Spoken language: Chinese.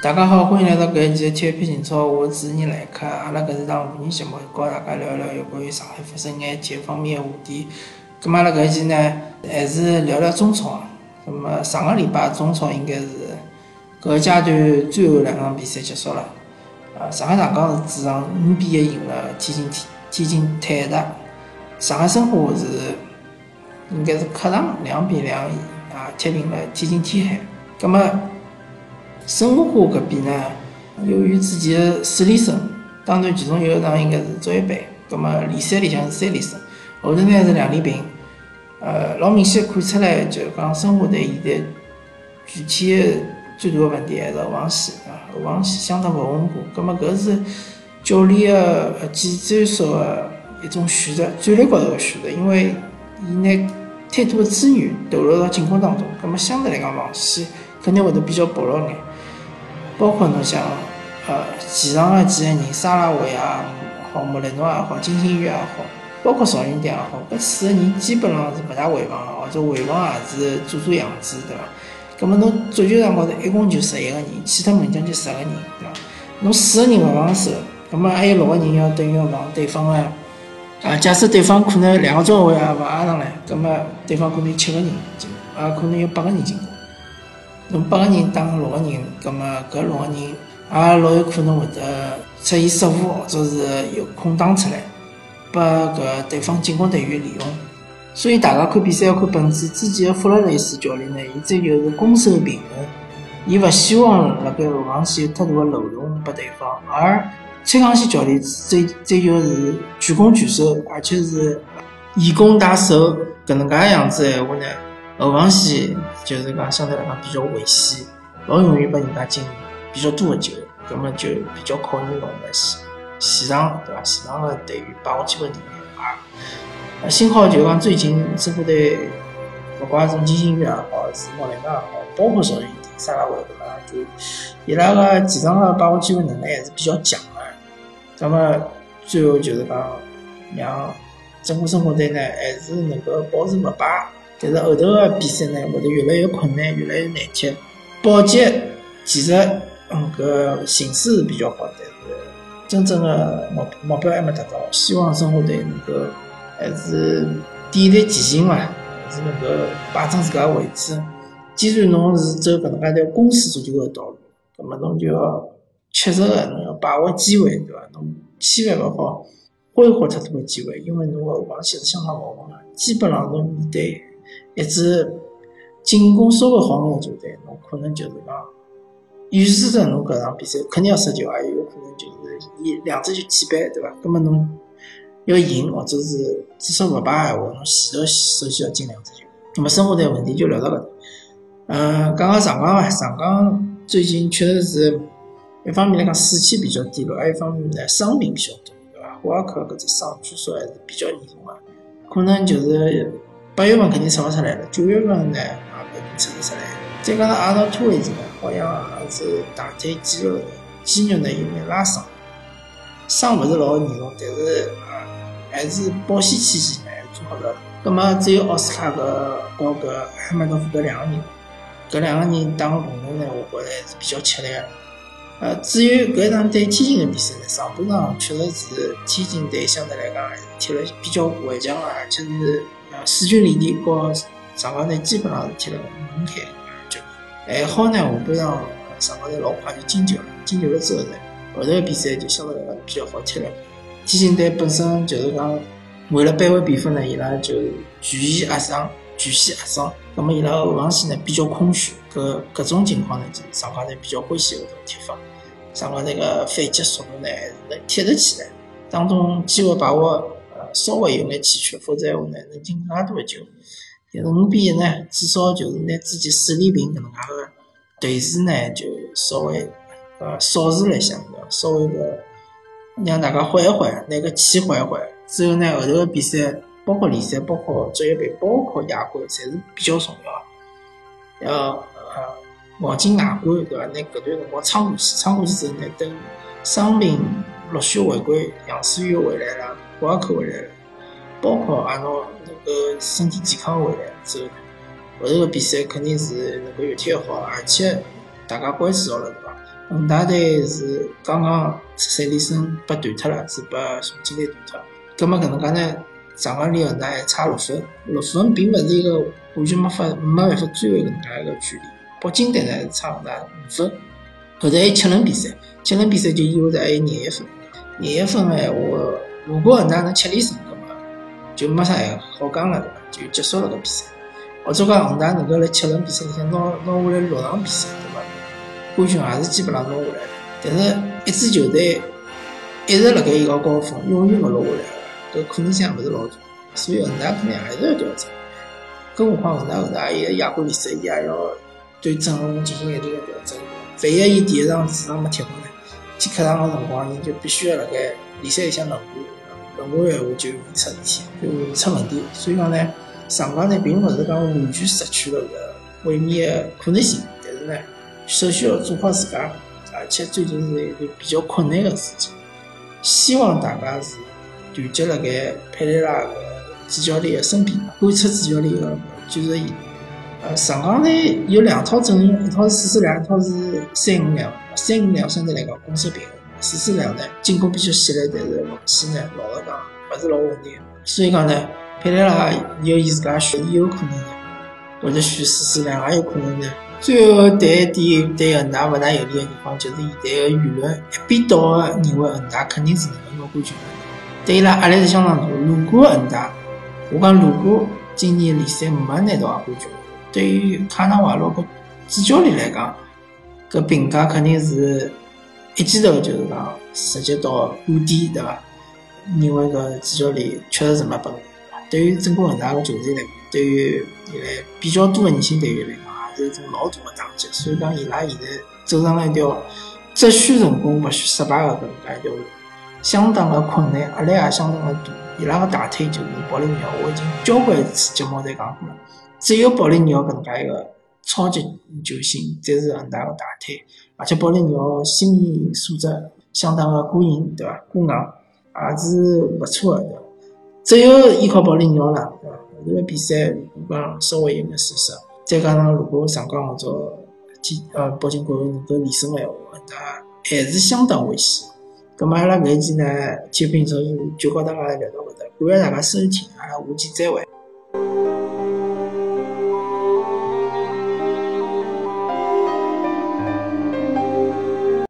大家好，欢迎来到搿一期的体育篇情操，我是主持人来客。阿拉搿是档无人节目，告大家聊聊有关于上海发生眼体育方面的话题。咁阿拉搿一期呢，还是聊聊中超。那么上个礼拜中超应该是搿个阶段最后两场比赛结束了。呃，上海上港是主场五比一赢了天津天天津泰达。上海申花是应该是客场两比两啊踢平了天津天海。咁么？申花搿边呢，由于自己的四连胜，当然其中有一场应该是足协杯，葛末联赛里向是三连胜，后头呢是两连平，呃，老明显看出来，就讲申花队现在具体的最大的问题还是后防线啊，防线相当勿稳固，葛末搿是教练的几战术的一种选择，战略高头的选择，因为伊拿太多的资源投入到进攻当中，葛末相对来讲防线肯定会得比较薄弱眼。包括侬像，呃，前场个几个人，沙拉维也好，莫雷诺也好，金星宇也好，包括邵云迪也好，搿四个人基本上是勿大回防个，或者回防也是做做样子，对伐？葛末侬足球场高头一共就十一个人，其他门将就十个人，对伐？侬四个人勿防守，葛末还有六个人要等于要防对方个，啊，假设对方可能两个中卫也勿压上来，葛末对方可能有七个人进，啊，可能有八个人进攻。侬八个人打六个人，葛末搿六个人也老有可能会得出现失误，或者是有空档出来，拨搿对方进攻队员利用。所以大家看比赛要看本质。之前的弗洛雷斯教练呢，伊追求是攻守平衡，伊勿希望辣盖后防线有太大的漏洞拨对方。而崔康熙教练追追求是全攻全守，而且是以攻代守，搿能介样子闲话呢？后防线就是讲相对来讲比较危险，老容易被人家进比较多的球，葛么就比较考验侬的前前场对伐？前场的队员把握机会能力啊。幸好就讲最近申花队，勿管是金星宇也好，是莫雷纳也好，包括邵云迪、沙拉维对伐？就伊拉个前场个把握机会能力还是比较强的。那么最后就是讲让整个申花队呢，还是能够保持不败。但是后头个比赛呢，会得越来越困难，越来越难踢。保级其实，嗯，搿形势是比较好，但是真正个目目标还没达到。希望申花队能够还是砥砺前行伐，还是能够摆正自家位置。既然侬是走搿能介条公司足球个道路，葛末侬就要切实个侬要把握机会，对伐？侬千万勿好挥霍太多个机会，因为侬个后防线是相当勿稳个，基本上侬面对。一支进攻稍微好眼球队，侬可能就是讲预示着侬搿场比赛肯定要失球，也有可能就是以两只就击败，对伐？葛末侬要赢或者是至少勿败闲话，侬前头首先要进两只球。葛末申花队问题就聊到搿搭。嗯，讲讲上港伐？上港最近确实是一方面来讲士气比较低落，还有一方面呢伤病比较多，对伐？胡尔克搿只伤据说还是比较严重个，可能就是。八月份肯定测勿出来了，九月份呢也不一定测得出来。再加上阿道托位置呢，好像也是大腿肌肉肌肉呢有眼拉伤，伤勿是老严重，但是啊还是保险起见呢做好了。葛末只有奥斯卡和和搿哈梅多夫搿两个人，搿两个人打个共同呢，我觉着还是比较吃力个。呃，至于搿一场对天津的比赛呢，上半场确实是天津队相对来讲还是踢了比较顽强个，而且是。势均力敌，和上港队基本上是踢了门开，就还好呢。下半场上港队老快就进球了，进球了之后呢，后头比赛就相对来讲比较好踢了。天津队本身就是讲为了扳回比分呢，伊拉就全线压上，全线压上。那么伊拉后防线呢比较空虚，搿搿种情况呢，就是上港队比较欢喜搿种踢法。上港队个反击速度呢能踢得起来，当中机会把握。稍微有眼欠缺，否则闲话呢，能进更加多的球。但是五比一呢，至少就是拿自己四连平搿能介个对手呢，就稍微呃扫视了一下，稍微个让大家缓一缓，拿个气缓一缓。之后呢，后头个比赛，包括联赛，包括职业杯，包括亚冠，侪是比较重要。要呃咬紧牙关，对伐？拿搿段辰光撑过去，撑过去之后呢，等伤病陆续回归，杨思雨回来了。胡尔克回来，包括阿诺能够身体健康回来之后，后头个比赛肯定是能够越踢越好，而且大家关系好了对伐？恒大队是刚刚赛里森被断脱了，是被重庆队断脱。葛末搿能介呢，上港离恒大还差六分，六分并勿是一个完全没法没办法追回搿能介一个距离。北京队呢差恒大五分，后头还有七轮比赛，七轮比赛就意味着还有廿一分。廿一分个闲话，如果恒大能七连胜，葛末就没啥好讲了，对伐？就结束了搿比赛。或者讲恒大能够辣七轮比赛里向拿拿下来六场比赛，对伐？冠军也是基本上拿下来了，但是一支球队一直辣盖一个高峰，永远勿落下来，搿可能性也勿是老大，所以恒大可能还是要调整。更何况恒大后头也有亚冠联赛，伊也要对阵容进行一定的调整。万一伊第一场、第二场没踢好呢？踢客场个辰光，伊就必须要辣盖联赛里向轮换，轮换闲话就会出事体，就会出问题。所以讲呢，上港呢并勿是讲完全失去了搿卫冕个可能性，但是呢。首先要做好自家，而且最近是一个比较困难的事情。希望大家是团结辣盖佩雷拉个主教练的身边，观察主教练个就是伊。呃，上港呢有两套阵容，一套是四四两，一套是三五两。三五两相对来讲攻守平衡，四四两呢进攻比较犀利，但是防线呢老实讲勿是老稳定。所以讲呢，佩雷拉有伊自家选，有可能的，或者选四四两也有可能呢。最后，对一点对恒大勿大有利的地方，就是现在个舆论一边倒的认为恒大肯定是能够拿冠军的，对伊拉压力是相当大。如果恒大，我讲如果今年联赛没拿到冠军，对于卡纳瓦罗个主教练来讲，搿评价肯定是一记头就是讲直接到谷底，对伐？因为搿主教练确实是没本事。对于整个恒大个球队来讲，对于现在比较多的年轻队员来讲。也是一种老大的打击，所以讲伊拉现在走上了一条只许成功勿许失败的搿能介一条路，相当的困难，压力也相当的大。伊拉个大腿就是保利尼奥，我已经交关次节目侪讲过了。只有保利尼奥搿能介一个超级球星，才是恒大个大腿。而且保利尼奥心理素质相当的过硬，对伐？过硬也是勿错的。只有依靠保利尼奥了，对伐？后头个比赛如果讲稍微有眼失色。再加上，如果上港或者天呃北京国安能够连胜个闲话，那还是相当危险。咁么阿拉搿一期呢，体育频道就教大家聊到搿搭，感谢大家收听，阿拉下期再会。